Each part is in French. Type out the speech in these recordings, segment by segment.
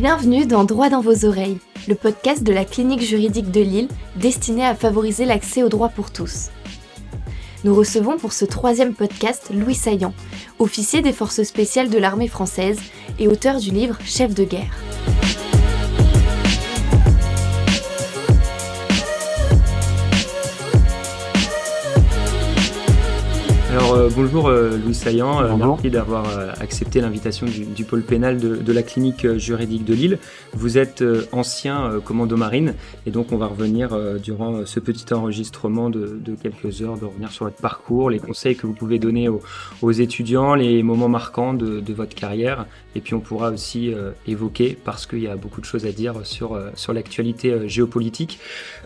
Bienvenue dans Droit dans vos oreilles, le podcast de la clinique juridique de Lille destiné à favoriser l'accès au droit pour tous. Nous recevons pour ce troisième podcast Louis Saillant, officier des forces spéciales de l'armée française et auteur du livre Chef de guerre. Alors euh, bonjour euh, Louis Saillant, euh, merci d'avoir accepté l'invitation du, pôle pénal de, la clinique juridique de Lille. Vous êtes ancien commando marine et donc on va revenir durant ce petit enregistrement de, quelques heures, de revenir sur votre parcours, les conseils que vous pouvez donner aux, étudiants, les moments marquants de, votre carrière et puis on pourra aussi évoquer, parce qu'il y a beaucoup de choses à dire sur, sur l'actualité géopolitique.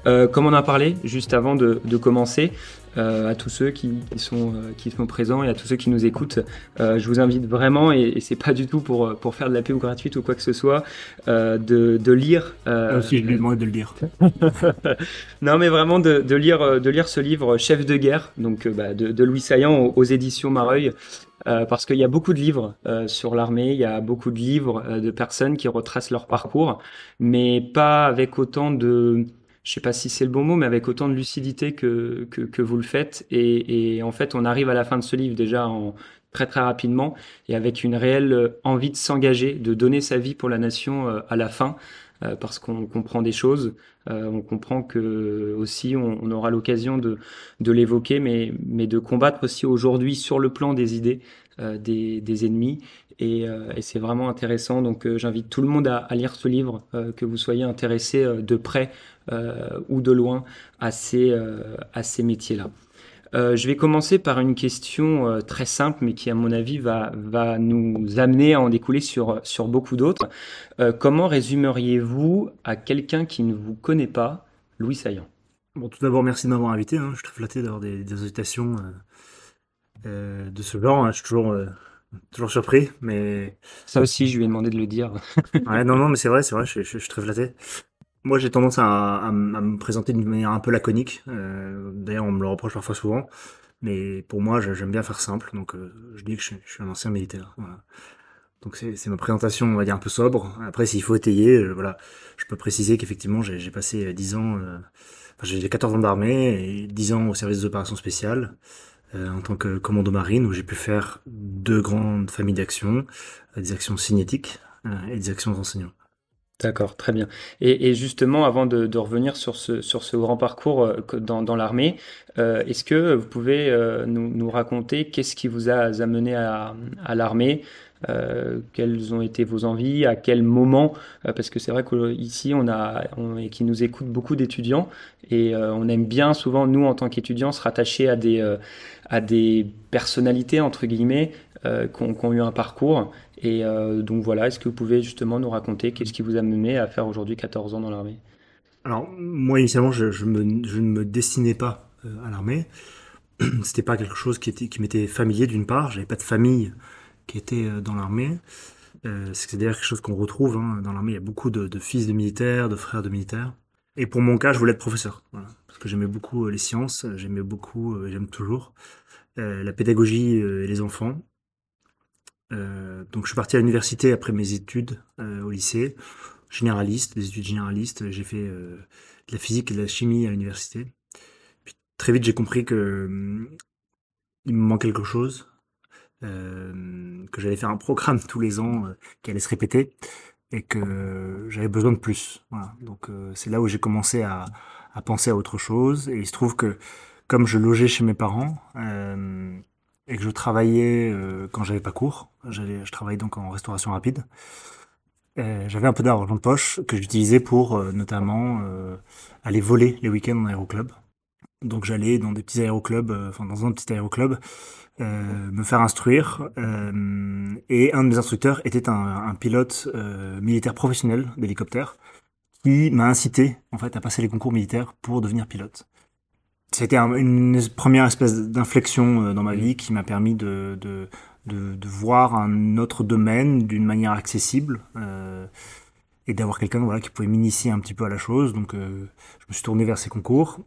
comme on a parlé juste avant de, commencer, euh, à tous ceux qui, sont, euh, qui sont présents et à tous ceux qui nous écoutent. Euh, je vous invite vraiment, et, et c'est pas du tout pour, pour faire de la pub gratuite ou quoi que ce soit, de, de, lire. Ah, si, je lui demande de le lire. non, mais vraiment de, de, lire, de lire ce livre Chef de guerre, donc bah, de, Louis Saillant aux, éditions Mareuil. parce qu'il y a beaucoup de livres sur l'armée, il y a beaucoup de livres de personnes qui retracent leur parcours, mais pas avec autant de, je sais pas si c'est le bon mot, mais avec autant de lucidité que, que, que vous le faites. Et, et, en fait, on arrive à la fin de ce livre déjà en, très très rapidement et avec une réelle euh, envie de s'engager, de donner sa vie pour la nation euh, à la fin, euh, parce qu'on comprend des choses. on comprend que aussi on, on aura l'occasion de, de l'évoquer, mais, mais de combattre aussi aujourd'hui sur le plan des idées des, des ennemis et, et c'est vraiment intéressant. Donc j'invite tout le monde à, à lire ce livre, que vous soyez intéressé de près euh, ou de loin à ces, euh, à ces métiers-là. Euh, je vais commencer par une question très simple, mais qui, à mon avis, va, va nous amener à en découler sur, sur beaucoup d'autres. comment résumeriez-vous à quelqu'un qui ne vous connaît pas Louis Saillant? Bon, tout d'abord, merci de m'avoir invité. Hein. Je suis très flatté d'avoir des, des invitations de ce genre. Hein. Je suis toujours, toujours surpris, mais... Ça aussi, je lui ai demandé de le dire. ouais, non, non, mais c'est vrai, c'est vrai, je, je, suis très flatté. Moi, j'ai tendance à, à, me présenter d'une manière un peu laconique. Euh, D'ailleurs, on me le reproche parfois souvent. Mais pour moi, j'aime bien faire simple. Donc, euh, je dis que je, suis un ancien militaire. Voilà. Donc, c'est ma présentation, on va dire, un peu sobre. Après, s'il faut étayer, euh, voilà, je peux préciser qu'effectivement, j'ai passé 10 ans... Euh, enfin, j'ai 14 ans d'armée et 10 ans au service des opérations spéciales en tant que commando marine où j'ai pu faire deux grandes familles d'actions, des actions cinétiques et des actions d'enseignement. D'accord, très bien. Et, justement, avant de, revenir sur ce, grand parcours euh, dans, l'armée, euh, est-ce que vous pouvez euh, nous, raconter qu'est-ce qui vous a amené à, l'armée quelles ont été vos envies, à quel moment, parce que c'est vrai qu'ici on a, et qui nous écoutent beaucoup d'étudiants et on aime bien souvent nous en tant qu'étudiants se rattacher à des personnalités entre guillemets qui ont, qui, ont, eu un parcours et euh, donc voilà, est-ce que vous pouvez justement nous raconter qu'est-ce qui vous a mené à faire aujourd'hui 14 ans dans l'armée? Alors moi initialement je, ne me destinais pas euh, à l'armée. C'était pas quelque chose qui, était, qui m'était familier d'une part. J'avais pas de famille qui était euh, dans l'armée. Euh, c'est d'ailleurs quelque chose qu'on retrouve hein. dans l'armée. Il y a beaucoup de, fils de militaires, de frères de militaires. Et pour mon cas, je voulais être professeur, parce que j'aimais beaucoup les sciences, j'aimais beaucoup, j'aime toujours la pédagogie et les enfants. Euh, donc je suis parti à l'université après mes études euh, au lycée, généraliste, des études généralistes. J'ai fait euh, de la physique et de la chimie à l'université. Puis très vite j'ai compris que hum, il me manquait quelque chose, que j'allais faire un programme tous les ans qui allait se répéter et que j'avais besoin de plus. Donc c'est là où j'ai commencé à, penser à autre chose. Et il se trouve que comme je logeais chez mes parents, et que je travaillais euh, quand j'avais pas cours. J'allais, je travaillais donc en restauration rapide. J'avais un peu d'argent de poche que j'utilisais pour euh, notamment euh, aller voler les week-ends en aéroclub. Donc j'allais dans des petits aéroclubs, euh, enfin dans un petit aéroclub, me faire instruire. et un de mes instructeurs était un, un pilote militaire professionnel d'hélicoptère qui m'a incité en fait à passer les concours militaires pour devenir pilote c'était une première espèce d'inflexion euh, dans ma vie qui m'a permis de, de, de, de, voir un autre domaine d'une manière accessible euh, et d'avoir quelqu'un voilà, qui pouvait m'initier un petit peu à la chose. Donc euh, je me suis tourné vers ces concours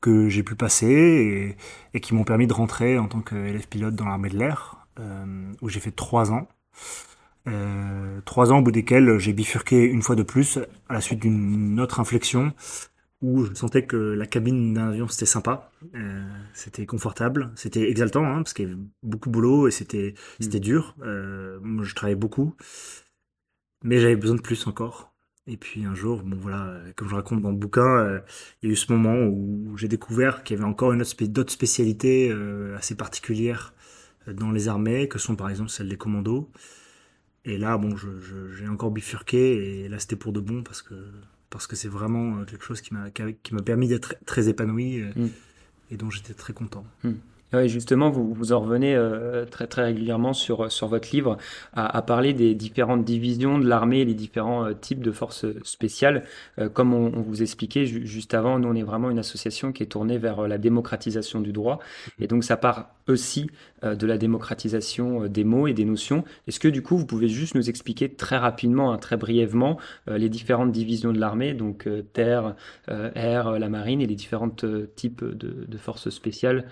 que j'ai pu passer et, et qui m'ont permis de rentrer en tant qu'élève pilote dans l'armée de l'air, euh, où j'ai fait trois ans. Euh, trois ans au bout desquels j'ai bifurqué une fois de plus à la suite d'une autre inflexion où je sentais que la cabine d'un avion c'était sympa, euh, c'était confortable, c'était exaltant hein, parce qu'il y avait beaucoup de boulot et c'était c'était dur. Euh, moi, je travaillais beaucoup, mais j'avais besoin de plus encore. Et puis un jour, bon voilà, comme je raconte dans le bouquin, euh, il y a eu ce moment où j'ai découvert qu'il y avait encore une autre d'autres spécialités euh, assez particulières euh, dans les armées, que sont par exemple celles des commandos. Et là, bon, je- je- j'ai encore bifurqué et là c'était pour de bon parce que parce que c'est vraiment euh, quelque chose qui m'a qui m'a permis d'être très épanoui euh, Mm. et dont j'étais très content. Ouais, justement, vous, vous en revenez euh, très très régulièrement sur, sur votre livre à, parler des différentes divisions de l'armée et les différents euh, types de forces spéciales. Euh, comme on, vous expliquait ju- juste avant, nous on est vraiment une association qui est tournée vers la démocratisation du droit. Et donc ça part aussi de la démocratisation des mots et des notions. Est-ce que du coup vous pouvez juste nous expliquer très rapidement, hein, très brièvement, les différentes divisions de l'armée, donc terre, air, la marine et les différents types de forces spéciales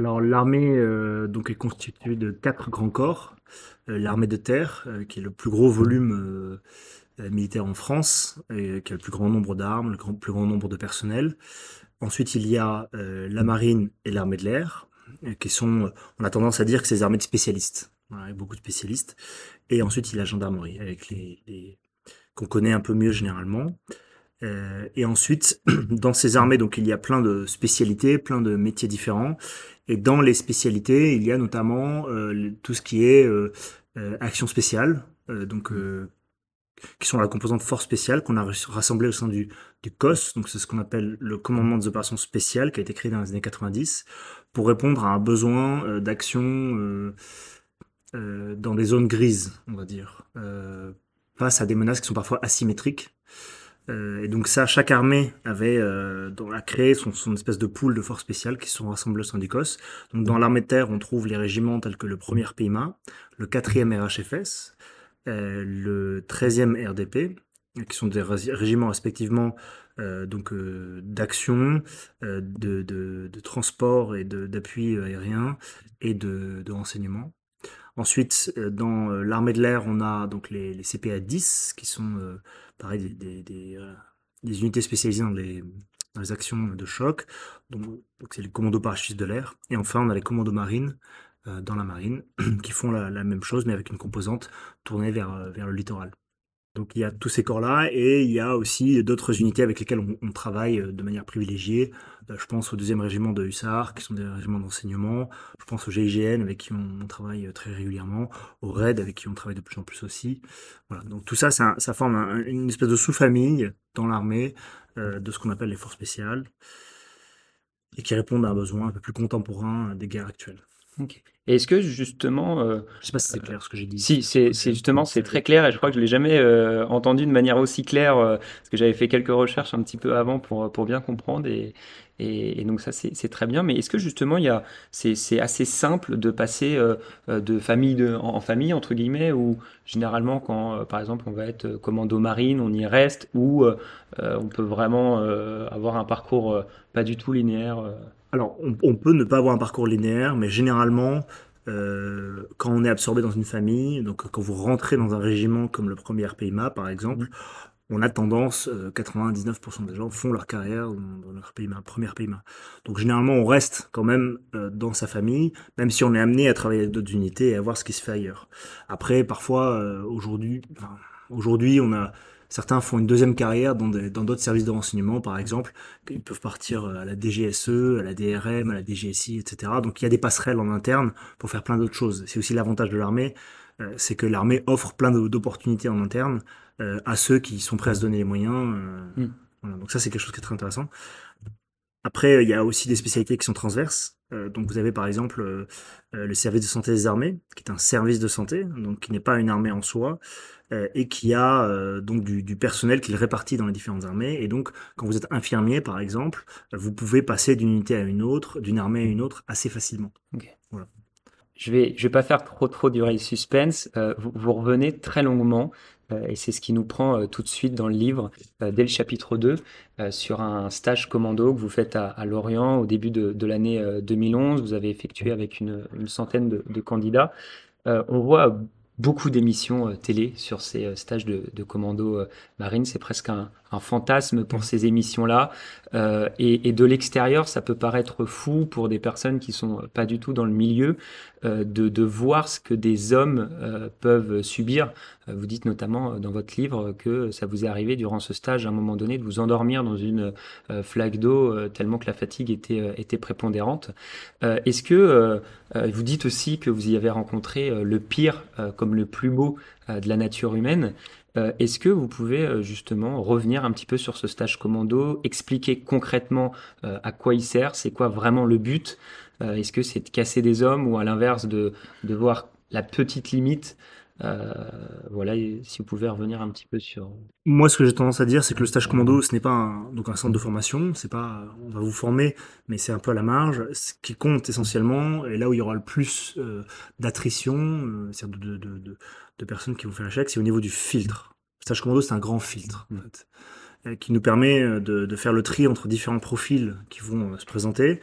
Alors l'armée euh, donc est constituée de quatre grands corps. Euh, l'armée de terre, euh, qui est le plus gros volume militaire en France, qui a le plus grand nombre d'armes, le plus grand nombre de personnel. Ensuite, il y a la marine et l'armée de l'air, qui sont, on a tendance à dire que c'est armées de spécialistes, voilà, avec beaucoup de spécialistes. Et ensuite, il y a la gendarmerie, avec les- qu'on connaît un peu mieux généralement. Euh, et ensuite, dans ces armées, donc il y a plein de spécialités, plein de métiers différents. Et dans les spécialités, il y a notamment euh, tout ce qui est euh, euh, action spéciale, donc euh, qui sont la composante force spéciale qu'on a rassemblée au sein du, du COS. Donc c'est ce qu'on appelle le commandement des opérations spéciales, qui a été créé dans les années 90 pour répondre à un besoin d'action dans des zones grises, on va dire, face à des menaces qui sont parfois asymétriques. Euh, et donc ça, chaque armée avait euh, dans- a créé son, son espèce de pool de forces spéciales qui se sont rassemblées au sein du COS. Donc dans l'armée de terre, on trouve les régiments tels que le 1er PIMA, le 4e RHFS, euh, le 13e RDP, qui sont des ré- régiments respectivement euh, donc euh, d'action, de, de, de transport et d'appui aérien et de, de renseignement. Ensuite, euh, dans euh, l'armée de l'air, on a donc les, CPA 10, qui sont euh, des, unités spécialisées dans les, actions de choc. Donc, c'est les commandos parachutistes de l'air. Et enfin, on a les commandos marines dans la marine qui font la, même chose, mais avec une composante tournée vers le littoral. Donc il y a tous ces corps-là et il y a aussi d'autres unités avec lesquelles on, travaille euh, de manière privilégiée. Euh, Je pense au deuxième régiment de hussards, qui sont des régiments d'enseignement. Je pense au GIGN, avec qui on, travaille euh, très régulièrement. Au RAID, avec qui on travaille de plus en plus aussi. Voilà. Donc tout ça, ça, forme un- une espèce de sous-famille dans l'armée de ce qu'on appelle les forces spéciales et qui répondent à un besoin un peu plus contemporain des guerres actuelles. Est-ce que justement, euh, Je sais pas si c'est clair ce que j'ai dit. si c'est justement c'est très clair et je crois que je l'ai jamais euh, entendu de manière aussi claire euh, parce que j'avais fait quelques recherches un petit peu avant pour pour bien comprendre et et, et donc ça c'est c'est très bien. Mais est-ce que justement il y a c'est c'est assez simple de passer euh, euh, de famille de en, en famille entre guillemets ou généralement quand euh, par exemple on va être euh, commando marine on y reste ou euh, euh, on peut vraiment euh, avoir un parcours euh, pas du tout linéaire. Euh. Alors, on, on peut ne pas avoir un parcours linéaire, mais généralement, euh, quand on est absorbé dans une famille, donc quand vous rentrez dans un régiment comme le premier RPIMA, par exemple, on a tendance, euh, 99% des gens font leur carrière dans, leur PIMA, premier PIMA. Donc généralement, on reste quand même euh, dans sa famille, même si on est amené à travailler avec d'autres unités et à voir ce qui se fait ailleurs. Après, parfois, euh, aujourd'hui, enfin, aujourd'hui, on a certains font une deuxième carrière dans des- dans d'autres services de renseignement, par exemple. Ils peuvent partir euh, à la DGSE, à la DRM, à la DGSI, etc. Donc il y a des passerelles en interne pour faire plein d'autres choses. C'est aussi l'avantage de l'armée, euh, c'est que l'armée offre plein d'opportunités en interne euh, à ceux qui sont prêts à se donner les moyens. Mm. voilà. Donc ça, c'est quelque chose qui est très intéressant. Après, il y a aussi des spécialités qui sont transverses. Euh, donc vous avez par exemple euh, euh, le service de santé des armées, qui est un service de santé, donc qui n'est pas une armée en soi, euh, et qui a donc du, du personnel qu'il répartit dans les différentes armées. Et donc, quand vous êtes infirmier, par exemple, vous pouvez passer d'une unité à une autre, d'une armée à une autre, assez facilement. Je vais, vais pas faire trop trop durer le suspense. Euh, vous, revenez très longuement, euh, et c'est ce qui nous prend euh, tout de suite dans le livre, dès le chapitre 2, euh, sur un stage commando que vous faites à, Lorient au début de, l'année euh, 2011. Vous avez effectué avec une, centaine de, candidats. On voit beaucoup d'émissions télé sur ces stages de, de commando marine. C'est presque un, un fantasme pour ces émissions-là. Euh, et, et, de l'extérieur, ça peut paraître fou pour des personnes qui sont pas du tout dans le milieu euh, de, de, voir ce que des hommes euh, peuvent subir. Euh, vous dites notamment dans votre livre que ça vous est arrivé durant ce stage à un moment donné de vous endormir dans une euh, flaque d'eau tellement que la fatigue était, était prépondérante. Est-ce que vous dites aussi que vous y avez rencontré le pire comme le plus beau de la nature humaine? Euh, est-ce que vous pouvez euh, justement revenir un petit peu sur ce stage commando, expliquer concrètement euh, à quoi il sert, c'est quoi vraiment le but Est-ce que c'est de casser des hommes ou à l'inverse de, de voir la petite limite voilà, si vous pouvez revenir un petit peu sur. Moi, ce que j'ai tendance à dire, c'est que le stage commando, ce n'est pas un, donc un centre de formation, c'est pas, on va vous former, mais c'est un peu à la marge. Ce qui compte essentiellement, et là où il y aura le plus d'attrition, c'est-à-dire de, de, de, de personnes qui vont faire l'échec, c'est au niveau du filtre. Le stage commando, c'est un grand filtre, en fait, euh, qui nous permet euh, de, de, faire le tri entre différents profils qui vont euh, se présenter,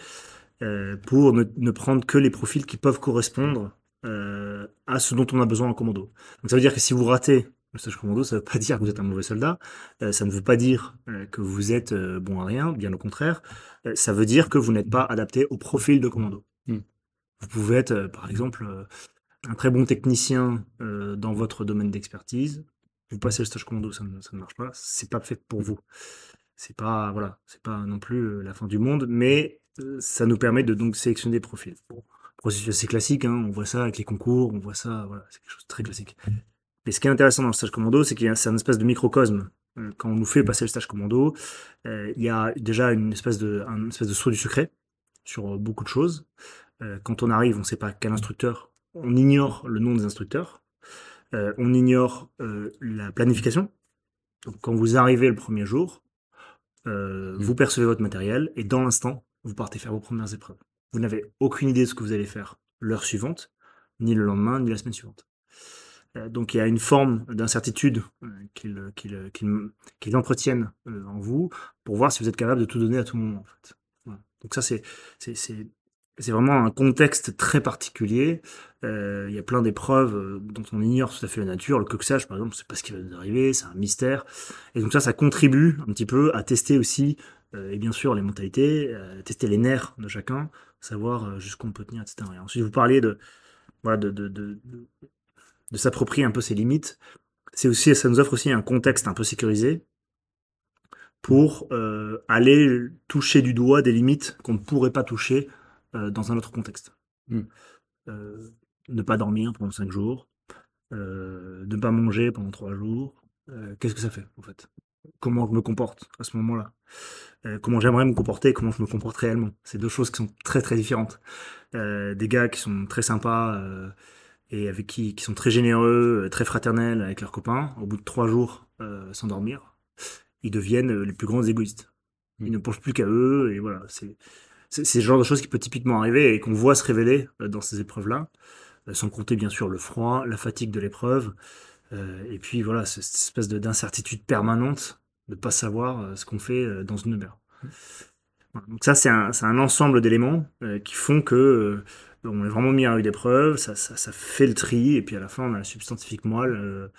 euh, pour ne, ne, prendre que les profils qui peuvent correspondre euh, à ce dont on a besoin en commando. Donc ça veut dire que si vous ratez le stage commando, ça ne veut pas dire que vous êtes un mauvais soldat, euh, ça ne veut pas dire que vous êtes bon à rien, bien au contraire, ça veut dire que vous n'êtes pas adapté au profil de commando. Mm. Vous pouvez être, par exemple, un très bon technicien euh, dans votre domaine d'expertise, vous passez le stage commando, ça ne, ça ne marche pas, c'est pas fait pour vous. C'est pas voilà, c'est pas non plus euh, la fin du monde, mais euh, ça nous permet de donc sélectionner des profils. Bon, processus assez classique, hein, on voit ça avec les concours, on voit ça, voilà, c'est quelque chose de très classique. Mais ce qui est intéressant dans le stage commando, c'est qu'il y a c'est un espèce de microcosme. Euh, quand on nous fait passer le stage commando, euh, il y a déjà une espèce de un espèce de saut du secret sur beaucoup de choses. Euh, quand on arrive, on ne sait pas quel instructeur on ignore le nom des instructeurs, euh, on ignore euh, la planification. Donc, quand vous arrivez le premier jour, euh, mmh. vous percevez votre matériel et dans l'instant, vous partez faire vos premières épreuves. Vous n'avez aucune idée de ce que vous allez faire l'heure suivante, ni le lendemain, ni la semaine suivante. Euh, donc il y a une forme d'incertitude euh, qu'ils qu'ils qu'ils entretiennent euh, en vous pour voir si vous êtes capable de tout donner à tout moment. Donc ça c'est vraiment un contexte très particulier. Il y a plein d'épreuves dont on ignore tout à fait la nature. Le coxage, par exemple, c'est pas ce qui va nous arriver, c'est un mystère. Et donc ça, ça contribue un petit peu à tester aussi, et bien sûr, les mentalités, euh, tester les nerfs de chacun, savoir euh, jusqu'où on peut tenir, etc. Et ensuite, vous parlez de, voilà, de, de, de, de, de s'approprier un peu ses limites. C'est aussi, ça nous offre aussi un contexte un peu sécurisé pour euh, aller toucher du doigt des limites qu'on ne pourrait pas toucher euh, dans un autre contexte. Mmh. Euh, ne pas dormir pendant cinq jours, ne pas manger pendant trois jours. Qu'est-ce que ça fait en fait? Comment je me comporte à ce moment-là euh, Comment j'aimerais me comporter Comment je me comporte réellement C'est deux choses qui sont très très différentes. des gars qui sont très sympas et avec qui, qui sont très généreux, très fraternels avec leurs copains, au bout de trois jours sans dormir, ils deviennent les plus grands égoïstes. Ils mmh. ne pensent plus qu'à eux et voilà. C'est c'est le genre de choses qui peut typiquement arriver et qu'on voit se révéler euh, dans ces épreuves-là, euh, sans compter bien sûr le froid, la fatigue de l'épreuve, euh, et puis voilà, cette espèce d'incertitude permanente de ne pas savoir ce qu'on fait dans une mer. Donc ça, c'est un, un, ensemble d'éléments qui font que on est vraiment mis à une épreuve, ça, ça, ça, fait le tri, et puis à la fin, on a la substantifique moelle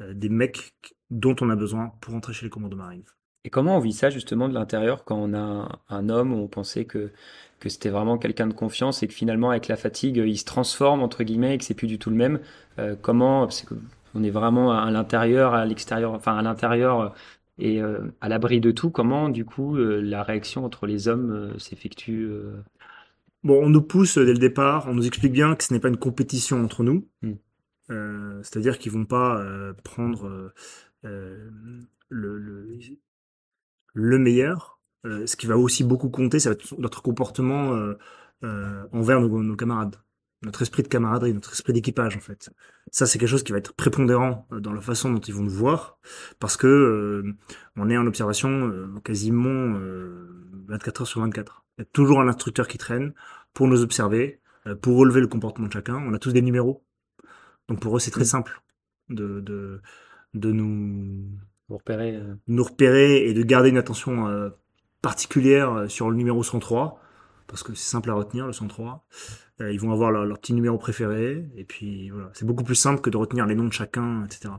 des mecs dont on a besoin pour entrer chez les commandos marines. Et comment on vit ça justement de l'intérieur quand on a un, homme où on pensait que, que c'était vraiment quelqu'un de confiance et que finalement avec la fatigue il se transforme entre guillemets et que c'est plus du tout le même euh, Comment parce que on est vraiment à l'intérieur, à l'extérieur, enfin à l'intérieur euh, et euh, à l'abri de tout. Comment du coup euh, la réaction entre les hommes euh, s'effectue Bon, on nous pousse dès le départ, on nous explique bien que ce n'est pas une compétition entre nous. Mm. C'est-à-dire qu'ils vont pas prendre le, le le meilleur. Ce qui va aussi beaucoup compter, ça va être notre comportement envers nos, nos, camarades, notre esprit de camaraderie, notre esprit d'équipage en fait. Ça, c'est quelque chose qui va être prépondérant euh, dans la façon dont ils vont nous voir, parce que euh, on est en observation quasiment 24 heures sur 24. Il y a toujours un instructeur qui traîne pour nous observer, pour relever le comportement de chacun. On a tous des numéros, donc pour eux, c'est très mmh. simple de, de, de nous vous repérer, euh... nous repérer et de garder une attention euh, particulière euh, sur le numéro 103 parce que c'est simple à retenir, le 103. Euh, ils vont avoir leur, leur, petit numéro préféré, et puis voilà. C'est beaucoup plus simple que de retenir les noms de chacun, etc.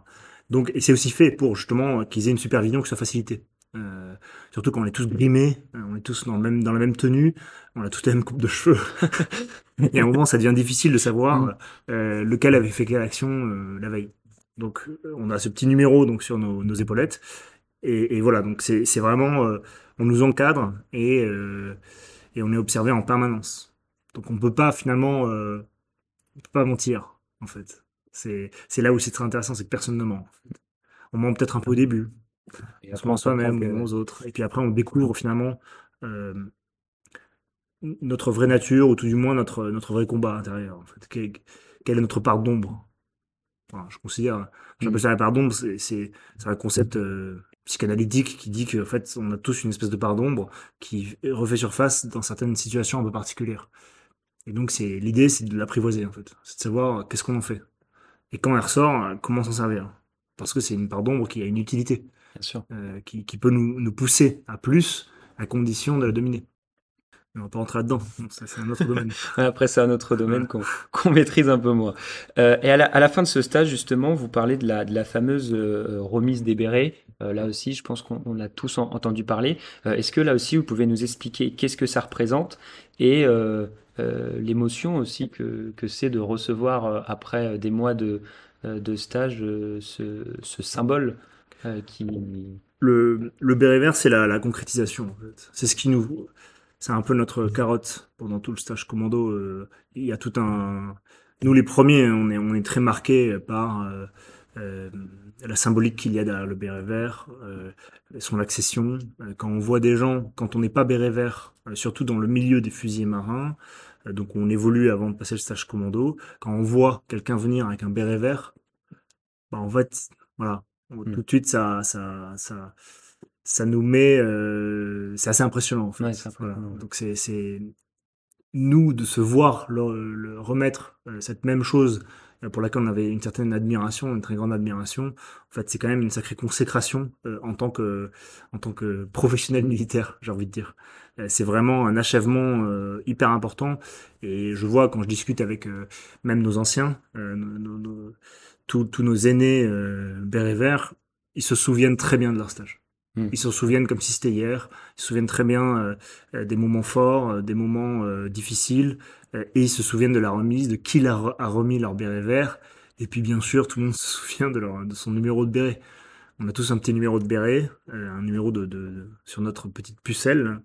Donc, et c'est aussi fait pour justement qu'ils aient une supervision qui soit facilitée. Euh, surtout quand on est tous grimés, euh, on est tous dans, le même, dans la même tenue, on a tous la même coupe de cheveux. et à un moment, ça devient difficile de savoir mm. euh, lequel avait fait quelle action euh, la veille. Donc, on a ce petit numéro donc sur nos, nos épaulettes. Et, et, voilà, donc c'est vraiment, euh, on nous encadre et, et on est observé en permanence. Donc on peut pas finalement, on peut pas mentir en fait. C'est là où c'est très intéressant, c'est que personne ne ment. En fait. On ment peut-être un peu au début, et on se ment soi-même ou aux autres. Et puis après, on découvre finalement euh, notre vraie nature, ou tout du moins notre, notre vrai combat intérieur. En fait. Quelle, quelle est notre part d'ombre? Enfin, Je considère, j'appelle ça la part d'ombre, c'est un concept euh, psychanalytique qui dit qu'en fait, on a tous une espèce de part d'ombre qui refait surface dans certaines situations un peu particulières. Et donc, c'est l'idée, c'est de l'apprivoiser, en fait. C'est de savoir qu'est-ce qu'on en fait. Et quand elle ressort, comment s'en servir. Parce que c'est une part d'ombre qui a une utilité. Bien sûr. Euh, qui, qui, peut nous, nous, pousser à plus, à condition de la dominer. Mais on va pas rentrer là-dedans, c'est un autre domaine. Après, c'est un autre domaine qu'on qu maîtrise un peu moins. Euh, et à la, à la, fin de ce stage, justement, vous parlez de la, de la fameuse euh, remise des bérets. Euh, là aussi, je pense qu'on a tous en, entendu parler. Est-ce que là aussi, vous pouvez nous expliquer qu'est-ce que ça représente et l'émotion aussi que, que c'est de recevoir, après des mois de, de stage, ce, ce symbole qui... Le, le béret vert, c'est la, la, concrétisation. En fait. C'est ce qui nous, c'est un peu notre carotte pendant tout le stage commando. Euh, il y a tout un, nous les premiers, on est, on est très marqués par euh, euh, la symbolique qu'il y a derrière le béret vert, euh, son accession. Quand on voit des gens, quand on n'est pas béret vert, surtout dans le milieu des fusiliers marins, donc on évolue avant de passer le stage commando. Quand on voit quelqu'un venir avec un béret vert, bah en fait, voilà, Mmh. Tout de suite, ça, ça, ça, ça nous met. Euh, c'est assez impressionnant, en fait. Ouais, voilà. Donc, c'est nous de se voir le, le remettre euh, cette même chose euh, pour laquelle on avait une certaine admiration, une très grande admiration. En fait, c'est quand même une sacrée consécration euh, en tant que en tant que professionnel militaire, j'ai envie de dire. Euh, c'est vraiment un achèvement euh, hyper important. Et je vois quand je discute avec même nos anciens, nos, nos, tous nos aînés euh, béret vert, ils se souviennent très bien de leur stage. Mmh. Ils se souviennent comme si c'était hier. Ils se souviennent très bien euh, euh des moments forts, euh, des moments euh, difficiles, et ils se souviennent de la remise, de qui leur a remis leur béret vert. Et puis bien sûr, tout le monde se souvient de, leur, de son numéro de béret. On a tous un petit numéro de béret, un numéro de, de, de, sur notre petite pucelle,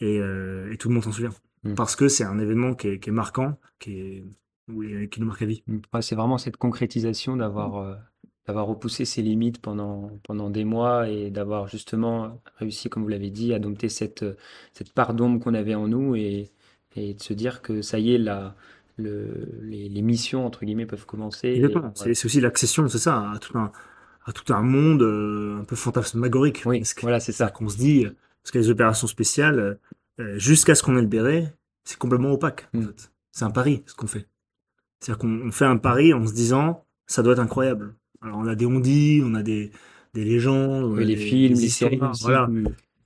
et, et tout le monde s'en souvient. Mmh. Parce que c'est un événement qui est, qui est marquant, qui est oui, qui nous marque à vie. Ouais, c'est vraiment cette concrétisation d'avoir d'avoir repoussé ses limites pendant, pendant des mois et d'avoir justement réussi, comme vous l'avez dit, à dompter cette, cette part d'ombre qu'on avait en nous et, et de se dire que ça y est, la, le, les, les missions, entre guillemets, peuvent commencer. C'est aussi l'accession, c'est ça, à tout un, à tout un monde euh, un peu fantasmagorique. Oui, voilà, c'est ça. Qu'on se dit, parce que les opérations spéciales, euh, jusqu'à ce qu'on ait le béret, c'est complètement opaque. En mm. fait. C'est un pari, ce qu'on fait. C'est-à-dire qu'on fait un pari en se disant, ça doit être incroyable. Alors on a des on-dit, on a des, des légendes, oui, les des, films, des les séries, voilà.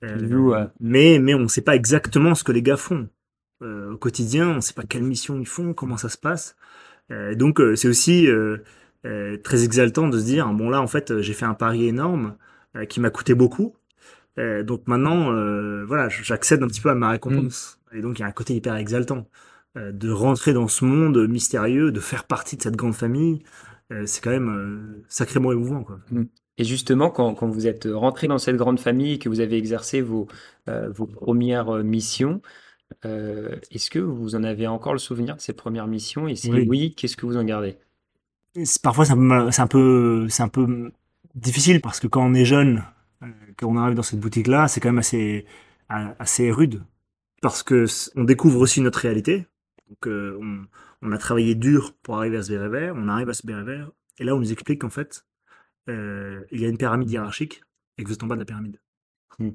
Euh, ouais. mais, mais on ne sait pas exactement ce que les gars font. Euh, au quotidien, on ne sait pas quelle mission ils font, comment ça se passe. Euh, donc euh, c'est aussi très exaltant de se dire, bon là en fait j'ai fait un pari énorme qui m'a coûté beaucoup. donc maintenant, voilà, j'accède un petit peu à ma récompense. Mm. Et donc il y a un côté hyper exaltant. De rentrer dans ce monde mystérieux, de faire partie de cette grande famille, c'est quand même euh, sacrément émouvant. Quoi. Mmh. Et justement, quand, quand, vous êtes rentré dans cette grande famille et que vous avez exercé vos, euh, vos premières missions, euh, est-ce que vous en avez encore le souvenir de ces premières missions? Et si oui, oui qu'est-ce que vous en gardez? Parfois, c'est un, peu, c'est un peu difficile parce que quand on est jeune, quand on arrive dans cette boutique-là, c'est quand même assez, assez rude parce que on découvre aussi notre réalité. Donc, euh, on, on, a travaillé dur pour arriver à ce béret vert, on arrive à ce béret vert, et là, on nous explique qu'en fait, euh, il y a une pyramide hiérarchique et que vous êtes en bas de la pyramide. Mmh.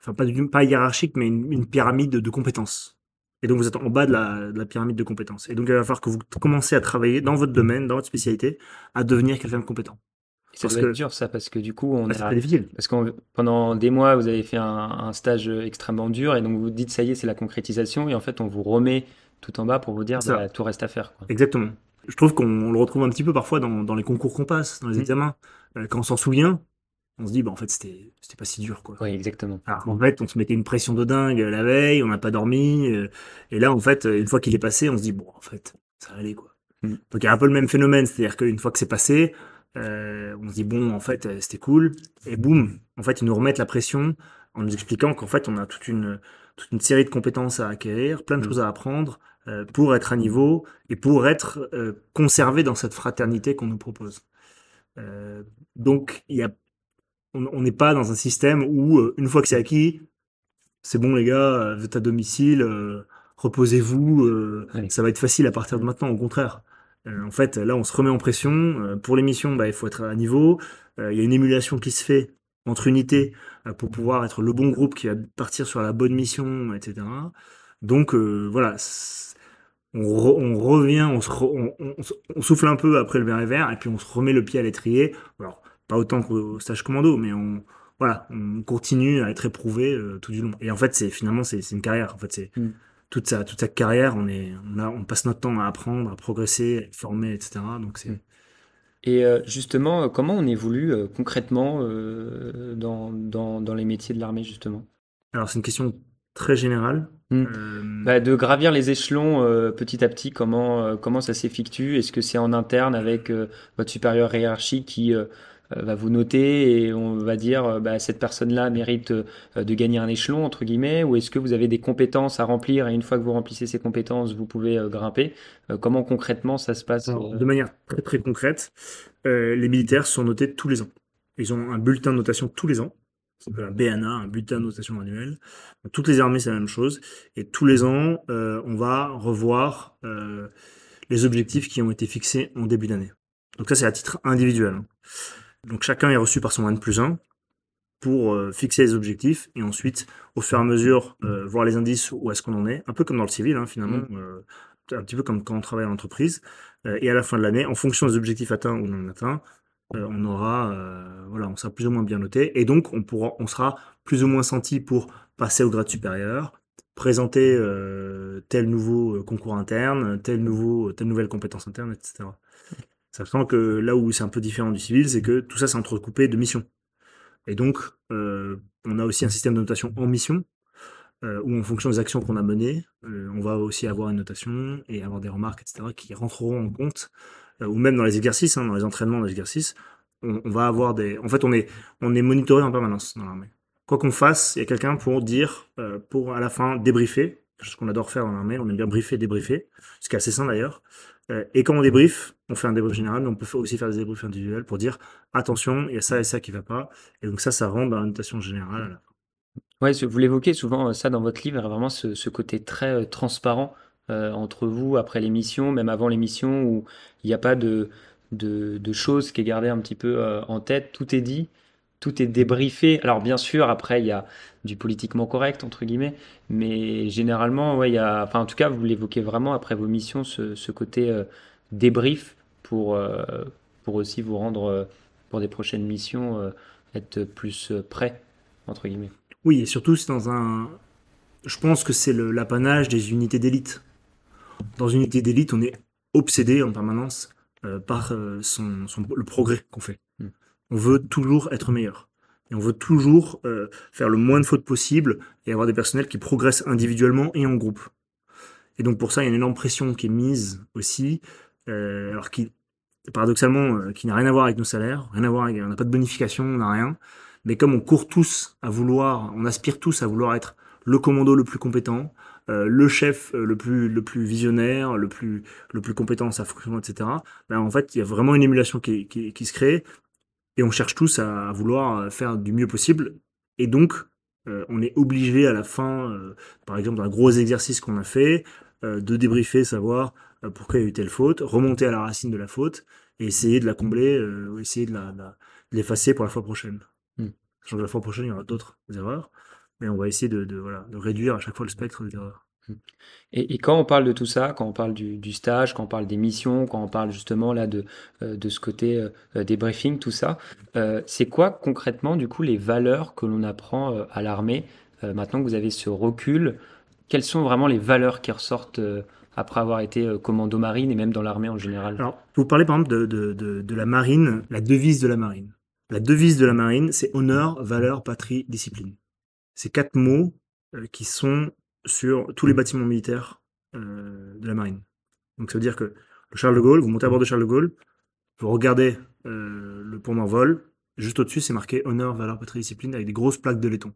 Enfin, pas, hiérarchique, mais une, une, pyramide de compétences. Et donc, vous êtes en bas de la, de la, pyramide de compétences. Et donc, il va falloir que vous commencez à travailler dans votre domaine, dans votre spécialité, à devenir quelqu'un de compétent. Ça Parce doit que- être dur ça parce que du coup on a très difficile. parce que pendant des mois vous avez fait un, un stage extrêmement dur et donc vous vous dites ça y est c'est la concrétisation et en fait on vous remet tout en bas pour vous dire bah, tout reste à faire quoi. Exactement. Je trouve qu'on le retrouve un petit peu parfois dans, dans les concours qu'on passe, dans les Mm. examens. Euh, quand on s'en souvient, on se dit, bah, en fait, c'était c'était pas si dur, quoi. Oui exactement. Alors qu'en fait, on se mettait une pression de dingue la veille, on n'a pas dormi. euh, et là, en fait, une fois qu'il est passé, on se dit, bon, en fait, ça aller, quoi. Mm. Donc, il y a un peu le même phénomène. C'est-à-dire qu'une fois que c'est passé, euh, on se dit, bon, en fait, euh, c'était cool. Et boum, en fait, ils nous remettent la pression en nous expliquant qu'en fait, on a toute une, toute une série de compétences à acquérir, plein de Mm. choses à apprendre euh, pour être à niveau et pour être euh, conservé dans cette fraternité qu'on nous propose. Donc, il y a, on n'est pas dans un système où, une fois que c'est acquis, c'est bon les gars, vous êtes à domicile, reposez-vous, ça va être facile à partir de maintenant, au contraire. Euh, en fait, là, on se remet en pression. Euh, pour l'émission, bah, il faut être à niveau. Euh, Il y a une émulation qui se fait entre unités pour pouvoir être le bon groupe qui va partir sur la bonne mission, etc. Donc voilà, on, re- on revient, on, souffle un peu après le verre et vert, et puis on se remet le pied à l'étrier. Alors, pas autant qu'au stage commando, mais on, voilà, on continue à être éprouvé tout du long. Et en fait, c'est finalement, c'est une carrière. En fait, c'est Mm. Toute sa, toute sa carrière, on, est, on, a, on passe notre temps à apprendre, à progresser, à être formé, etc. Donc c'est Mm. Et euh, justement euh, comment on évolue euh, concrètement dans, dans, dans les métiers de l'armée justement? alors c'est une question très générale. Mm. Euh, Bah, de gravir les échelons euh, petit à petit, comment, comment ça s'effectue? Est-ce que c'est en interne avec euh, votre supérieur hiérarchique qui va vous noter et on va dire euh, bah, cette personne-là mérite euh, de gagner un échelon, entre guillemets, ou est-ce que vous avez des compétences à remplir et une fois que vous remplissez ces compétences, vous pouvez euh, grimper? Euh, comment concrètement ça se passe? Alors, euh, de manière très très concrète, euh, les militaires sont notés tous les ans. Ils ont un bulletin de notation tous les ans. Un BNA, un bulletin de notation annuel. Dans toutes les armées, c'est la même chose. Et tous les ans, euh, on va revoir euh, les objectifs qui ont été fixés en début d'année. Donc ça, c'est à titre individuel. Donc chacun est reçu par son N plus 1 pour euh, fixer les objectifs et ensuite, au fur et à mesure, euh, voir les indices où est-ce qu'on en est. Un peu comme dans le civil, hein, finalement. euh, un petit peu comme quand on travaille en entreprise. Et à la fin de l'année, en fonction des objectifs atteints ou non atteints, on aura, voilà, on sera plus ou moins bien noté. Et donc, on pourra, on sera plus ou moins senti pour passer au grade supérieur, présenter euh, tel nouveau concours interne, tel nouveau, telle nouvelle compétence interne, etc. Sachant que là où c'est un peu différent du civil, c'est que tout ça, c'est entrecoupé de missions. Et donc, euh, on a aussi un système de notation en mission, euh, où en fonction des actions qu'on a menées, euh, on va aussi avoir une notation et avoir des remarques, etc., qui rentreront en compte, ou même dans les exercices, hein, dans les entraînements des exercices, on, va avoir des... En fait, on est, on est monitoré en permanence dans l'armée. Quoi qu'on fasse, il y a quelqu'un pour dire, pour à la fin débriefer, chose qu'on adore faire dans l'armée, on aime bien briefer, débriefer, ce qui est assez sain d'ailleurs. Et quand on débrief, on fait un débrief général, mais on peut aussi faire des débriefs individuels pour dire, attention, il y a ça et ça qui va pas. Et donc ça, ça rentre dans la notation générale à la fin. Vous l'évoquez souvent euh, ça dans votre livre, vraiment ce, côté très euh, transparent euh, entre vous après l'émission, même avant l'émission, où il n'y a pas de, de, choses qui est gardée un petit peu en tête. Tout est dit, tout est débriefé. Alors bien sûr, après il y a du politiquement correct entre guillemets, mais généralement, ouais, en tout cas, vous l'évoquez vraiment après vos missions, ce, côté débrief pour euh, pour aussi vous rendre euh, pour des prochaines missions euh, être plus prêt entre guillemets. Oui, et surtout, c'est dans un. Je pense que c'est le- l'apanage des unités d'élite. Dans une unité d'élite, on est obsédé en permanence euh, par euh, son, son- le progrès qu'on fait. Mm. On veut toujours être meilleur. Et on veut toujours euh, faire le moins de fautes possible et avoir des personnels qui progressent individuellement et en groupe. Et donc pour ça, il y a une énorme pression qui est mise aussi, euh, alors qui, paradoxalement, euh, qui n'a rien à voir avec nos salaires, rien à voir avec, on n'a pas de bonification, on n'a rien. Mais comme on court tous à vouloir, on aspire tous à vouloir être le commando le plus compétent, euh, le chef le plus le plus visionnaire, le plus le plus compétent dans sa fonction, etc. Ben, en fait, il y a vraiment une émulation qui, se crée et on cherche tous à, vouloir faire du mieux possible. Et donc, on est obligé à la fin, par exemple, d'un gros exercice qu'on a fait, de débriefer, savoir euh, pourquoi il y a eu telle faute, remonter à la racine de la faute et essayer de la combler, euh, ou essayer de la, de la- l'effacer pour la fois prochaine. Hmm. Sachant que la fois prochaine, il y aura d'autres erreurs, mais on va essayer de, de, voilà, de réduire à chaque fois le spectre des erreurs. Et, quand on parle de tout ça, quand on parle du, stage, quand on parle des missions, quand on parle justement là de, euh, de ce côté euh, des briefings, tout ça, euh, c'est quoi concrètement du coup les valeurs que l'on apprend à l'armée maintenant que vous avez ce recul Quelles sont vraiment les valeurs qui ressortent après avoir été commando marine et même dans l'armée en général? Alors, vous parlez par exemple de, la marine, la devise de la marine. La devise de la marine, c'est honneur, valeur, patrie, discipline. C'est quatre mots qui sont sur tous les bâtiments militaires euh, de la marine. Donc ça veut dire que le Charles de Gaulle, vous montez à bord de Charles de Gaulle, vous regardez euh, le pont d'envol, juste au-dessus c'est marqué honneur, valeur, patrie, discipline avec des grosses plaques de laiton.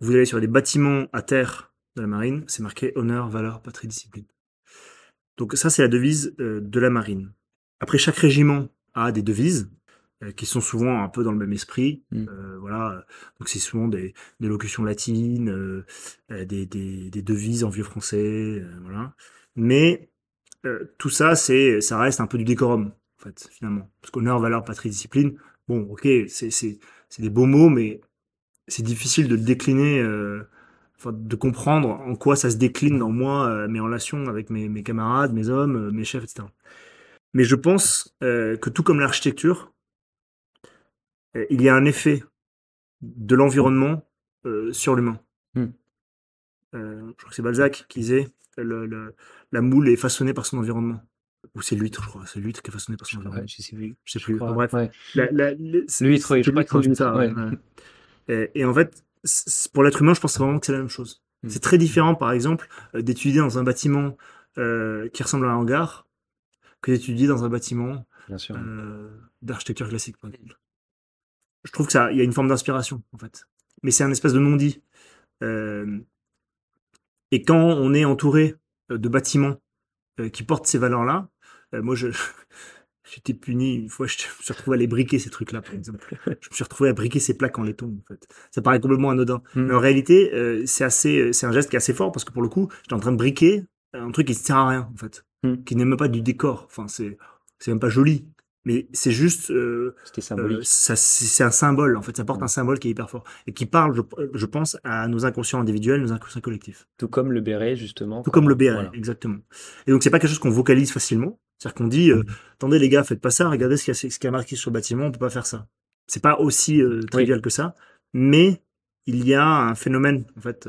Vous allez sur les bâtiments à terre de la marine, c'est marqué honneur, valeur, patrie, discipline. Donc ça c'est la devise euh, de la marine. Après chaque régiment a des devises. Euh, qui sont souvent un peu dans le même esprit. Mm. Euh, voilà, donc c'est souvent des, des, locutions latines, euh, des, des, des, devises en vieux français, voilà. Mais tout ça, c'est, ça reste un peu du décorum, en fait, finalement. Parce qu'honneur, valeur, patrie, discipline, bon, ok, c'est, c'est, c'est des beaux mots, mais c'est difficile de le décliner, enfin, de comprendre en quoi ça se décline dans moi, mes relations avec mes, mes camarades, mes hommes, mes chefs, etc. Mais je pense que tout comme l'architecture, euh, il y a un effet de l'environnement euh, sur l'humain. Hmm. Euh, je crois que c'est Balzac qui disait le, la moule est façonnée par son environnement. Ou c'est l'huître, je crois. C'est l'huître qui est façonnée par son environnement. je sais plus. Je sais plus. bref. l'huître, oui, je crois que c'est ça. Et, et, en fait, pour l'être humain, je pense vraiment que c'est la même chose. Hmm. C'est très différent, par exemple, d'étudier dans un bâtiment qui ressemble à un hangar que d'étudier dans un bâtiment d'architecture classique, par exemple je trouve que ça, il y a une forme d'inspiration en fait. Mais c'est un espèce de non-dit. Euh, et quand on est entouré euh, de bâtiments euh, qui portent ces valeurs-là, moi je j'étais puni une fois, je me suis retrouvé à les briquer ces trucs-là par exemple. Je me suis retrouvé à briquer ces plaques en laiton en fait. Ça paraît complètement anodin, hmm. mais en réalité c'est assez, c'est un geste qui est assez fort parce que pour le coup, j'étais en train de briquer un truc qui ne sert à rien en fait, hmm. qui n'est même pas du décor. Enfin c'est c'est même pas joli mais c'est juste euh, symbolique. Euh, ça, c'est un symbole en fait ça porte un symbole qui est hyper fort et qui parle je, je, pense à nos inconscients individuels nos inconscients collectifs tout comme le béret justement tout comme le béret exactement et donc c'est pas quelque chose qu'on vocalise facilement c'est-à-dire qu'on dit euh, attendez les gars faites pas ça regardez ce qu'il y a ce qui a marqué sur le bâtiment on peut pas faire ça c'est pas aussi euh, trivial que ça mais il y a un phénomène en fait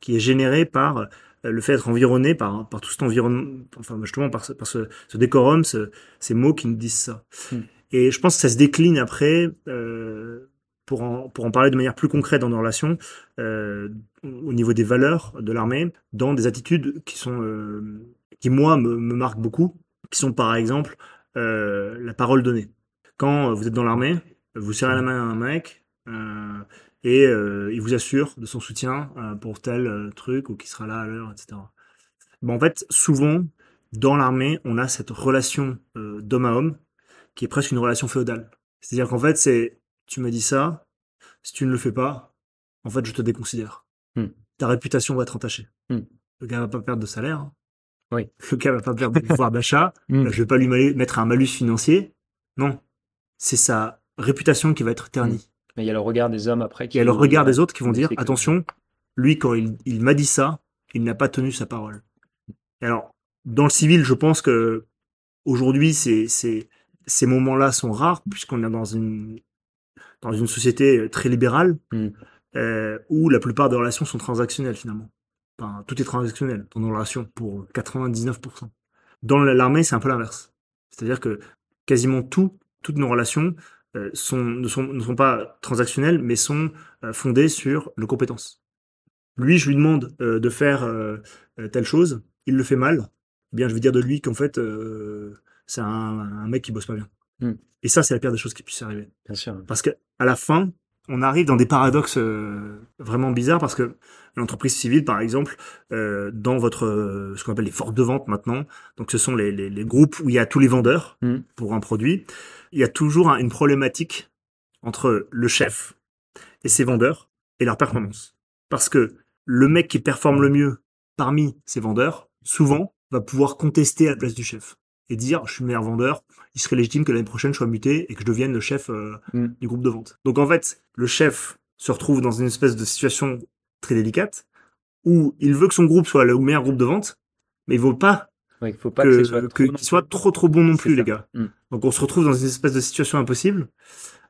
qui est généré par euh, le fait d'être environné par, par tout cet environnement, enfin justement par ce, par ce, ce décorum, ces mots qui nous disent ça. Hmm. Et je pense que ça se décline après, euh, pour, en, pour en parler de manière plus concrète dans nos relations, euh, au niveau des valeurs de l'armée, dans des attitudes qui sont, euh, qui moi me, me, marquent beaucoup, qui sont par exemple euh, la parole donnée. Quand vous êtes dans l'armée, vous serrez la main à un mec, euh, et euh, il vous assure de son soutien euh, pour tel euh, truc ou qui sera là à l'heure, etc. Bon, en fait, souvent, dans l'armée, on a cette relation d'homme à homme qui est presque une relation féodale. C'est-à-dire qu'en fait, c'est tu m'as dit ça, si tu ne le fais pas, en fait, je te déconsidère. Hmm. Ta réputation va être entachée. Hmm. Le gars va pas perdre de salaire. Oui. Le gars va pas perdre de pouvoir d'achat. Hmm. Je vais pas lui mettre un malus financier. Non. C'est sa réputation qui va être ternie. Mais il y a le regard des hommes après. Qui il y a le regard des autres qui vont dire attention, lui, quand il, m'a dit ça, il n'a pas tenu sa parole. alors, dans le civil, je pense que aujourd'hui, ces, ces, ces moments-là sont rares, puisqu'on est dans une, dans une société très libérale, hmm. euh, où la plupart des relations sont transactionnelles finalement. Tout est transactionnel dans nos relations pour 99%. Dans l'armée, c'est un peu l'inverse. C'est-à-dire que quasiment tout, toutes nos relations euh, sont, ne, sont, ne sont pas transactionnels, mais sont euh, fondés sur le compétence. Lui, je lui demande euh, de faire telle chose, il le fait mal, eh bien je vais dire de lui qu'en fait, c'est un, un, mec qui bosse pas bien. Hmm. Et ça, c'est la pire des choses qui puisse arriver. Bien sûr. Parce que à la fin, on arrive dans des paradoxes vraiment bizarres parce que l'entreprise civile, par exemple, euh, dans votre ce qu'on appelle les forces de vente maintenant, donc ce sont les, les, les, groupes où il y a tous les vendeurs hmm. pour un produit il y a toujours une problématique entre le chef et ses vendeurs et leur performance. Parce que le mec qui performe le mieux parmi ses vendeurs, souvent, va pouvoir contester à la place du chef et dire je suis le meilleur vendeur, il serait légitime que l'année prochaine je sois muté et que je devienne le chef euh, mm. du groupe de vente. Donc en fait, le chef se retrouve dans une espèce de situation très délicate où il veut que son groupe soit le meilleur groupe de vente, mais il veut pas Ouais, il faut pas que, que, ce soit que- trop qu'il soit trop trop bon non plus, ça. les gars. Mm. Donc on se retrouve dans une espèce de situation impossible,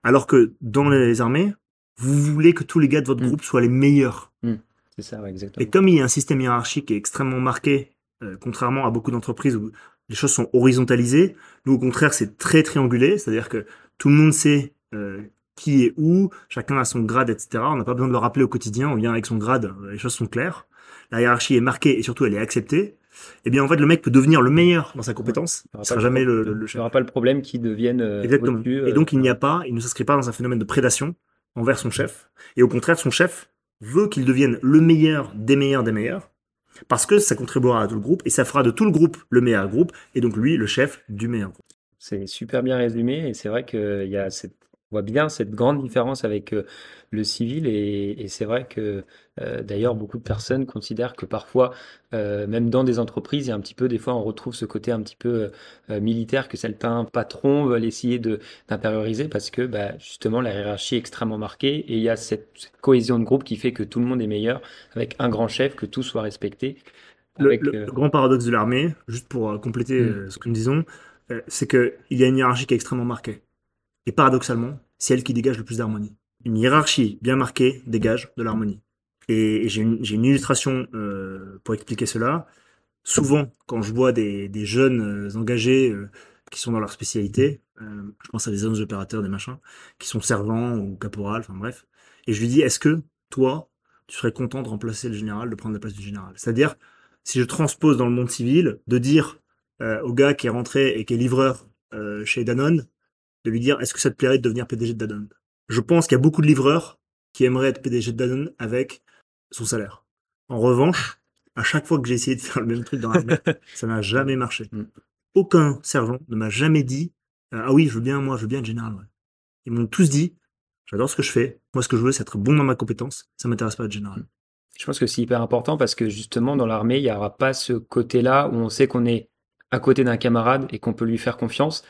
alors que dans les armées, vous voulez que tous les gars de votre Mm. groupe soient les meilleurs. C'est ça, ouais, exactement. Et comme il y a un système hiérarchique qui est extrêmement marqué, euh, contrairement à beaucoup d'entreprises où les choses sont horizontalisées, nous au contraire c'est très triangulé, c'est-à-dire que tout le monde sait euh, qui est où, chacun a son grade, etc. On n'a pas besoin de le rappeler au quotidien, on vient avec son grade, euh, les choses sont claires. La hiérarchie est marquée et surtout elle est acceptée. Et bien en fait le mec peut devenir le meilleur dans sa compétence, Il il sera jamais le, Il chef. aura pas le problème qui devienne euh, Exactement. au-dessus, Et euh, donc il n'y a pas, il ne s'inscrit pas dans un phénomène de prédation envers son chef. Et au contraire, son chef veut qu'il devienne le meilleur des meilleurs des meilleurs, parce que ça contribuera à tout le groupe et ça fera de tout le groupe le meilleur groupe, et donc lui le chef du meilleur groupe. C'est super bien résumé et c'est vrai qu'il y a cette, voit bien cette grande différence avec euh, le civil et, et c'est vrai que euh, d'ailleurs beaucoup de personnes considèrent que parfois, euh, même dans des entreprises, il y a un petit peu, des fois on retrouve ce côté un petit peu militaire que certains patrons veulent essayer de d'impérioriser parce que bah, justement la hiérarchie est extrêmement marquée et il y a cette, cette cohésion de groupe qui fait que tout le monde est meilleur avec un grand chef, que tout soit respecté. Le, Avec, le- le grand paradoxe de l'armée, juste pour compléter Mm. euh, ce que nous disons, c'est qu'il y a une hiérarchie qui est extrêmement marquée. Et paradoxalement, c'est elle qui dégage le plus d'harmonie. Une hiérarchie bien marquée dégage de l'harmonie. Et, j'ai une, illustration euh, pour expliquer cela. Souvent, quand je vois des, jeunes euh, engagés euh, qui sont dans leur spécialité, je pense à des hommes opérateurs, des machins, qui sont sergents ou caporal, enfin bref, et je lui dis, est-ce que toi, tu serais content de remplacer le général, de prendre la place du général? C'est-à-dire, si je transpose dans le monde civil, de dire au gars qui est rentré et qui est livreur chez Danone, de lui dire est-ce que ça te plairait de devenir PDG de Danone Je pense qu'il y a beaucoup de livreurs qui aimeraient être PDG de Danone avec son salaire. En revanche, à chaque fois que j'ai essayé de faire le même truc dans l'armée, ça n'a jamais marché. Mm. Aucun sergent ne m'a jamais dit euh, ah oui je veux bien moi je veux bien être général. ouais. Ils m'ont tous dit j'adore ce que je fais. Moi ce que je veux c'est être bon dans ma compétence. Ça m'intéresse pas d'être général. Je pense que c'est hyper important parce que justement dans l'armée, il n'y aura pas ce côté-là où on sait qu'on est à côté d'un camarade et qu'on peut lui faire confiance.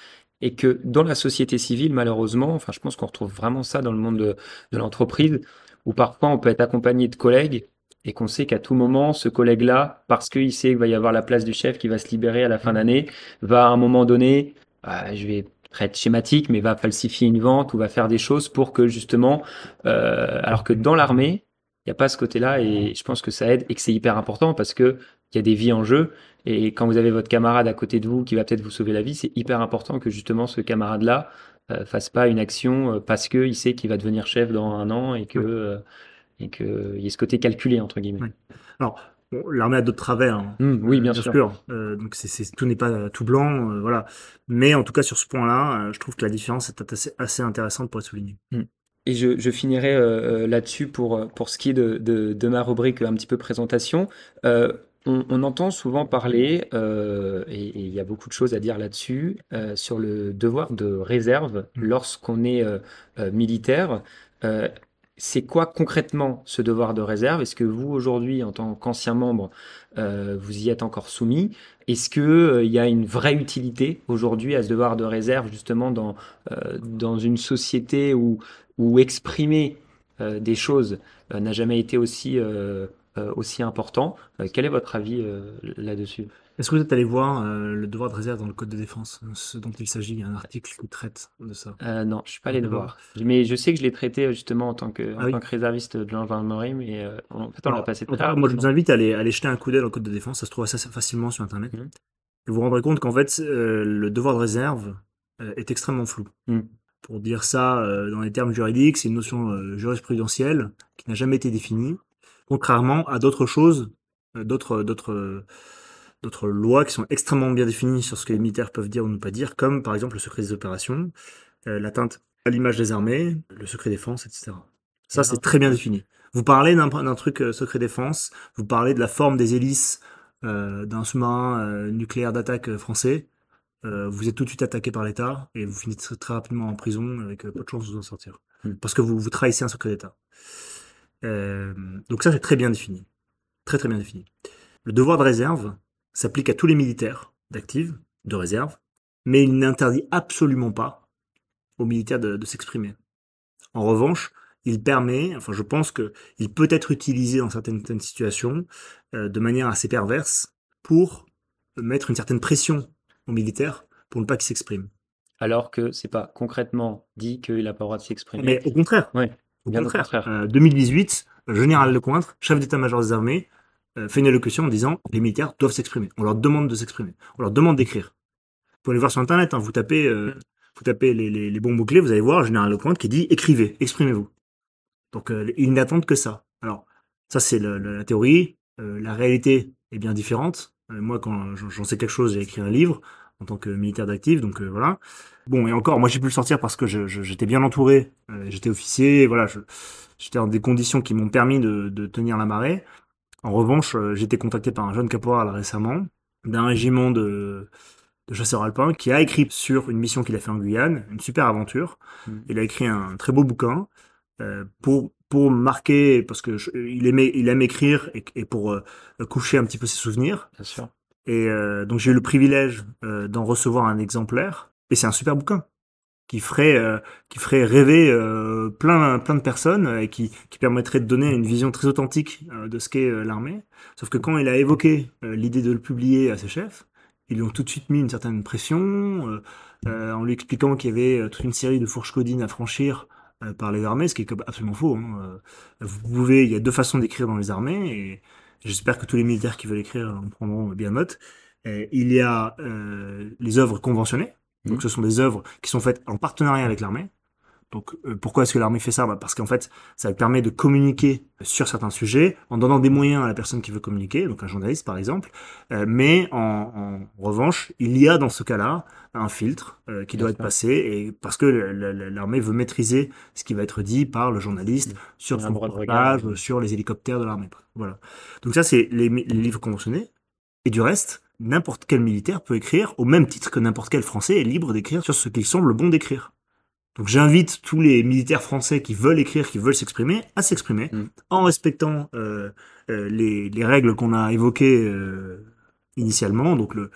Et que dans la société civile, malheureusement, enfin, je pense qu'on retrouve vraiment ça dans le monde de, de l'entreprise, où parfois on peut être accompagné de collègues et qu'on sait qu'à tout moment, ce collègue-là, parce qu'il sait qu'il va y avoir la place du chef qui va se libérer à la fin d'année, va à un moment donné, euh, je vais être schématique, mais va falsifier une vente ou va faire des choses pour que justement, euh, alors que dans l'armée, il n'y a pas ce côté-là et je pense que ça aide et que c'est hyper important parce que il y a des vies en jeu et quand vous avez votre camarade à côté de vous qui va peut-être vous sauver la vie, c'est hyper important que justement ce camarade-là euh, fasse pas une action euh, parce que il sait qu'il va devenir chef dans un an et que euh, et que il y ait ce côté calculé entre guillemets. Alors l'armée a d'autres travers. hein. Hum, oui, bien, sûr. Euh, donc tout n'est pas tout blanc, euh, voilà. Mais en tout cas sur ce point-là, euh, je trouve que la différence est assez, assez intéressante pour être soulignée. Et je, je finirai euh, euh, là-dessus pour, euh, pour ce qui est de, de, de ma rubrique un petit peu présentation. On, on entend souvent parler, euh, et et il y a beaucoup de choses à dire là-dessus, euh, sur le devoir de réserve lorsqu'on est euh, euh, militaire. Euh, c'est quoi concrètement ce devoir de réserve? Est-ce que vous, aujourd'hui, en tant qu'ancien membre, euh, vous y êtes encore soumis? Est-ce que, euh, il y a une vraie utilité aujourd'hui à ce devoir de réserve, justement, dans, euh, dans une société où où exprimer euh, des choses euh, n'a jamais été aussi, euh, aussi important. Euh, quel est votre avis euh, là-dessus? Est-ce que vous êtes allé voir euh, le devoir de réserve dans le code de défense, ce dont il s'agit, il y a un article qui traite de ça. Euh, non, je suis pas allé le voir. Mais je sais que je l'ai traité euh, justement en tant que, en Ah oui. tant que réserviste de gendarmerie, mais euh, en fait, on l'a passé très moi, je vous invite à aller, à aller jeter un coup d'œil dans le code de défense. Ça se trouve assez facilement sur Internet. Mhm. Vous vous rendrez compte qu'en fait, euh, le devoir de réserve euh, est extrêmement flou. Mhm. Pour dire ça euh, dans les termes juridiques, c'est une notion euh, jurisprudentielle qui n'a jamais été définie, contrairement à d'autres choses, euh, d'autres, d'autres, euh, d'autres lois qui sont extrêmement bien définies sur ce que les militaires peuvent dire ou ne pas dire, comme par exemple le secret des opérations, euh, l'atteinte à l'image des armées, le secret défense, etc. Ça, c'est très bien défini. Vous parlez d'un truc euh, secret défense, vous parlez de la forme des hélices euh, d'un sous-marin euh, nucléaire d'attaque euh, français, euh, vous êtes tout de suite attaqué par l'État et vous finissez très rapidement en prison avec euh, peu de chance de vous en sortir. Mm. Parce que vous, vous trahissez un secret d'État. Euh, donc ça, c'est très bien défini. Très très bien défini. Le devoir de réserve s'applique à tous les militaires d'active, de réserve, mais il n'interdit absolument pas aux militaires de, de s'exprimer. En revanche, il permet, enfin je pense que il peut être utilisé dans certaines, certaines situations euh, de manière assez perverse pour mettre une certaine pression aux militaires pour ne pas qu'ils s'expriment. Alors que c'est pas concrètement dit qu'il n'a pas le droit de s'exprimer. Mais au contraire, Oui, au bien contraire. contraire. Euh, 2018, le général Lecointre, chef d'état-major des armées, euh, fait une allocution en disant les militaires doivent s'exprimer. On leur demande de s'exprimer. On leur demande d'écrire. Vous pouvez aller voir sur internet, hein, vous tapez, euh, vous tapez les, les, les bons mots-clés, vous allez voir le général Lecointre qui dit écrivez, exprimez-vous. Donc euh, ils n'attendent que ça. Alors ça c'est la théorie. Euh, la réalité est bien différente. Euh, moi quand j'en sais quelque chose, j'ai écrit un livre en tant que militaire d'actif, donc euh, voilà. Bon et encore, moi j'ai pu le sortir parce que je- je- j'étais bien entouré. Euh, j'étais officier, voilà. J'étais dans des conditions qui m'ont permis de, de tenir la marée. En revanche, euh, j'ai été contacté par un jeune caporal récemment d'un régiment de, de chasseurs alpins qui a écrit sur une mission qu'il a fait en Guyane, une super aventure. Mhm. Il a écrit un très beau bouquin euh, pour pour marquer parce que je- il aimait il aime écrire et, et pour coucher un petit peu ses souvenirs. Bien sûr. Et euh, donc j'ai eu le privilège euh, d'en recevoir un exemplaire. Et c'est un super bouquin qui ferait euh, qui ferait rêver euh, plein plein de personnes et qui qui permettrait de donner une vision très authentique euh, de ce qu'est euh, l'armée. Sauf que quand il a évoqué l'idée de le publier à ses chefs, ils lui ont tout de suite mis une certaine pression en lui expliquant qu'il y avait toute une série de fourches codines à franchir par les armées, ce qui est absolument faux. hein. Vous pouvez, il y a deux façons d'écrire dans les armées et j'espère que tous les militaires qui veulent écrire en prendront bien note. Euh, il y a euh, les œuvres conventionnées, donc Mhm. ce sont des œuvres qui sont faites en partenariat avec l'armée. Donc euh, pourquoi est-ce que l'armée fait ça? Bah, Parce qu'en fait, ça permet de communiquer sur certains sujets en donnant des moyens à la personne qui veut communiquer, donc un journaliste par exemple. Euh, mais en, en revanche, il y a dans ce cas-là un filtre euh, qui doit être passé et parce que l'armée veut maîtriser ce qui va être dit par le journaliste Mhm. sur son reportage, sur les hélicoptères de l'armée. Voilà. Donc ça, c'est les, les livres conventionnés. Et du reste, n'importe quel militaire peut écrire au même titre que n'importe quel Français est libre d'écrire sur ce qu'il semble bon d'écrire. Donc j'invite tous les militaires français qui veulent écrire, qui veulent s'exprimer, à s'exprimer Mm. en respectant euh, euh, les, les règles qu'on a évoquées euh, initialement. Donc le,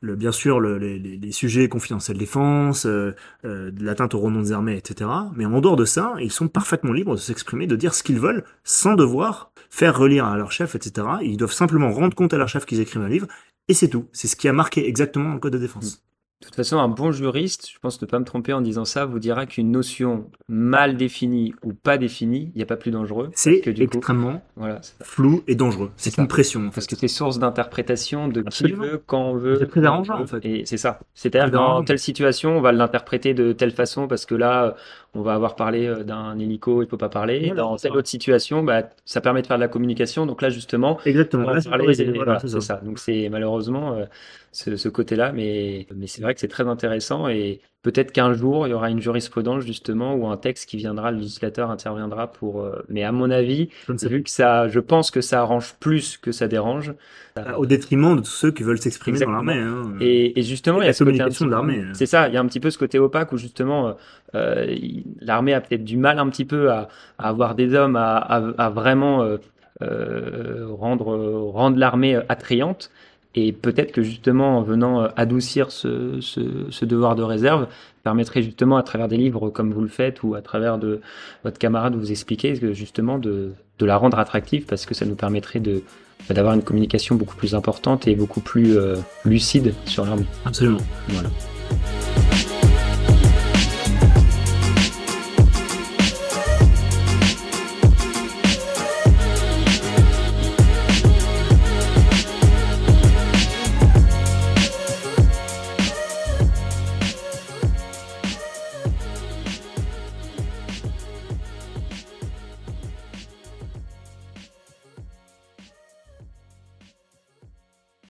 le, bien sûr le- les, les- sujets confidentiels défense, euh, euh, de l'atteinte au renom des armées, etc. Mais en dehors de ça, ils sont parfaitement libres de s'exprimer, de dire ce qu'ils veulent, sans devoir faire relire à leur chef, etc. Ils doivent simplement rendre compte à leur chef qu'ils écrivent un livre, et c'est tout. C'est ce qui a marqué exactement le code de défense. De toute façon, un bon juriste, je pense ne pas me tromper en disant ça, vous dira qu'une notion mal définie ou pas définie, il n'y a pas plus dangereux. C'est coup, extrêmement voilà, flou et dangereux. C'est une pression, en Parce que c'est source d'interprétation de qui veut, quand on veut. C'est très arrangeant, en fait. Et c'est ça. C'est-à-dire dans telle situation, on va l'interpréter de telle façon parce que là, on va avoir parlé euh, d'un hélico, il peut pas parler. Voilà, dans telle autre situation, bah, ça permet de faire de la communication. Donc là, justement, Exactement. on va Là, c'est parler Voilà, c'est ça. ça. Donc c'est malheureusement euh, ce, ce côté-là, mais, mais c'est vrai que c'est très intéressant et peut-être qu'un jour il y aura une jurisprudence justement ou un texte qui viendra, le législateur interviendra pour. euh, mais à mon avis, ne vu que ça, je pense que ça arrange plus que ça dérange. pas. Au détriment de tous ceux qui veulent s'exprimer dans l'armée. hein. Et, et justement, Et il y a ce côté hein. C'est ça, il y a un petit peu ce côté opaque où justement euh, il- l'armée a peut-être du mal un petit peu à, à avoir des hommes à, à- à vraiment euh, euh, rendre, rendre l'armée attrayante. Et peut-être que justement, en venant euh, adoucir ce, ce, ce devoir de réserve, permettrait justement à travers des livres comme vous le faites ou à travers de votre camarade vous expliquer que justement de, de la rendre attractive parce que ça nous permettrait de bah, d'avoir une communication beaucoup plus importante et beaucoup plus euh, lucide sur l'armée. Absolument. Voilà.